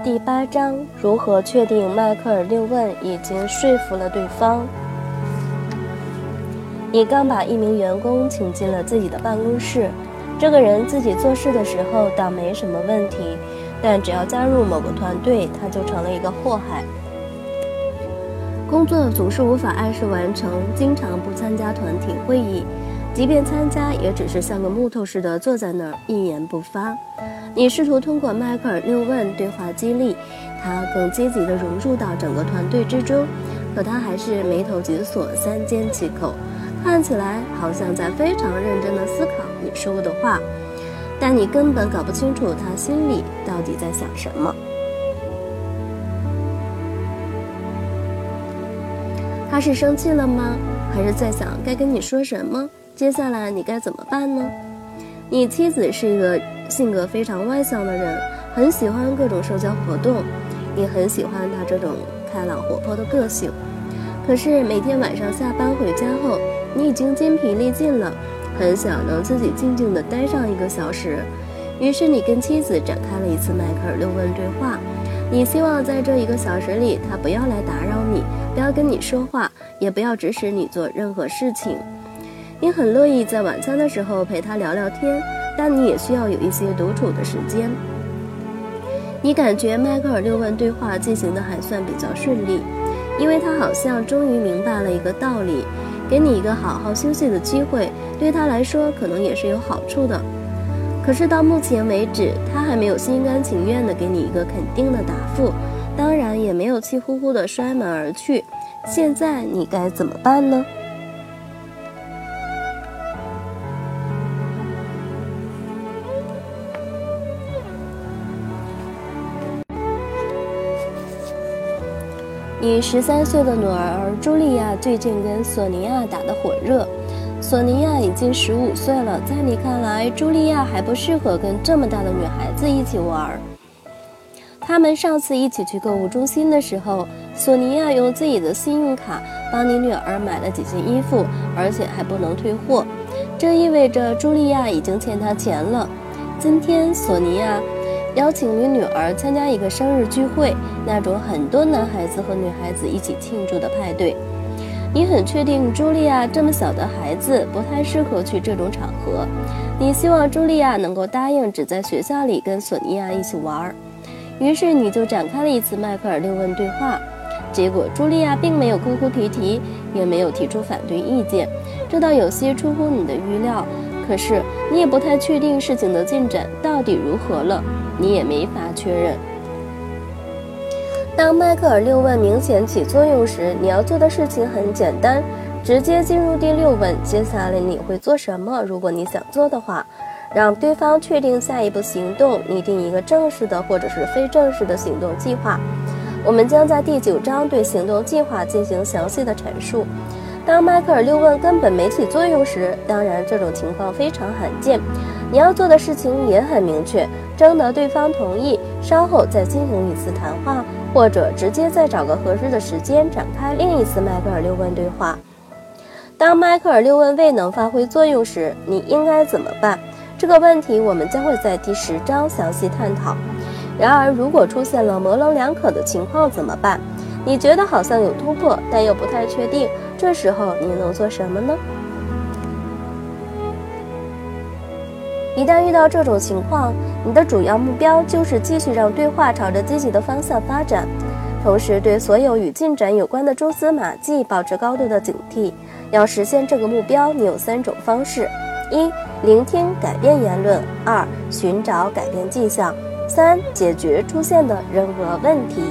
第八章如何确定迈克尔六问已经说服了对方？你刚把一名员工请进了自己的办公室，这个人自己做事的时候倒没什么问题，但只要加入某个团队，他就成了一个祸害。工作总是无法按时完成，经常不参加团体会议，即便参加，也只是像个木头似的坐在那儿一言不发。你试图通过迈克尔六问对话激励他更积极地融入到整个团队之中，可他还是眉头紧锁，三缄其口，看起来好像在非常认真地思考你说的话，但你根本搞不清楚他心里到底在想什么。他是生气了吗？还是在想该跟你说什么？接下来你该怎么办呢？你妻子是一个。性格非常外向的人，很喜欢各种社交活动，你很喜欢她这种开朗活泼的个性。可是每天晚上下班回家后，你已经筋疲力尽了，很想能自己静静地待上一个小时。于是你跟妻子展开了一次迈克尔六问对话。你希望在这一个小时里，他不要来打扰你，不要跟你说话，也不要指使你做任何事情。你很乐意在晚餐的时候陪他聊聊天。但你也需要有一些独处的时间。你感觉迈克尔六问对话进行的还算比较顺利，因为他好像终于明白了一个道理：给你一个好好休息的机会，对他来说可能也是有好处的。可是到目前为止，他还没有心甘情愿地给你一个肯定的答复，当然也没有气呼呼地摔门而去。现在你该怎么办呢？你十三岁的女儿茱莉亚最近跟索尼娅打得火热。索尼娅已经十五岁了，在你看来，茱莉亚还不适合跟这么大的女孩子一起玩。他们上次一起去购物中心的时候，索尼娅用自己的信用卡帮你女儿买了几件衣服，而且还不能退货，这意味着茱莉亚已经欠她钱了。今天，索尼娅。邀请你女儿参加一个生日聚会，那种很多男孩子和女孩子一起庆祝的派对。你很确定茱莉亚这么小的孩子不太适合去这种场合。你希望茱莉亚能够答应只在学校里跟索尼娅一起玩儿。于是你就展开了一次迈克尔六问对话。结果茱莉亚并没有哭哭啼啼，也没有提出反对意见，这倒有些出乎你的预料。可是你也不太确定事情的进展到底如何了。你也没法确认。当迈克尔六问明显起作用时，你要做的事情很简单，直接进入第六问。接下来你会做什么？如果你想做的话，让对方确定下一步行动，拟定一个正式的或者是非正式的行动计划。我们将在第九章对行动计划进行详细的阐述。当迈克尔六问根本没起作用时，当然这种情况非常罕见。你要做的事情也很明确，征得对方同意，稍后再进行一次谈话，或者直接再找个合适的时间展开另一次迈克尔六问对话。当迈克尔六问未能发挥作用时，你应该怎么办？这个问题我们将会在第十章详细探讨。然而，如果出现了模棱两可的情况怎么办？你觉得好像有突破，但又不太确定。这时候你能做什么呢？一旦遇到这种情况，你的主要目标就是继续让对话朝着积极的方向发展，同时对所有与进展有关的蛛丝马迹保持高度的警惕。要实现这个目标，你有三种方式：一、聆听改变言论；二、寻找改变迹象；三、解决出现的任何问题。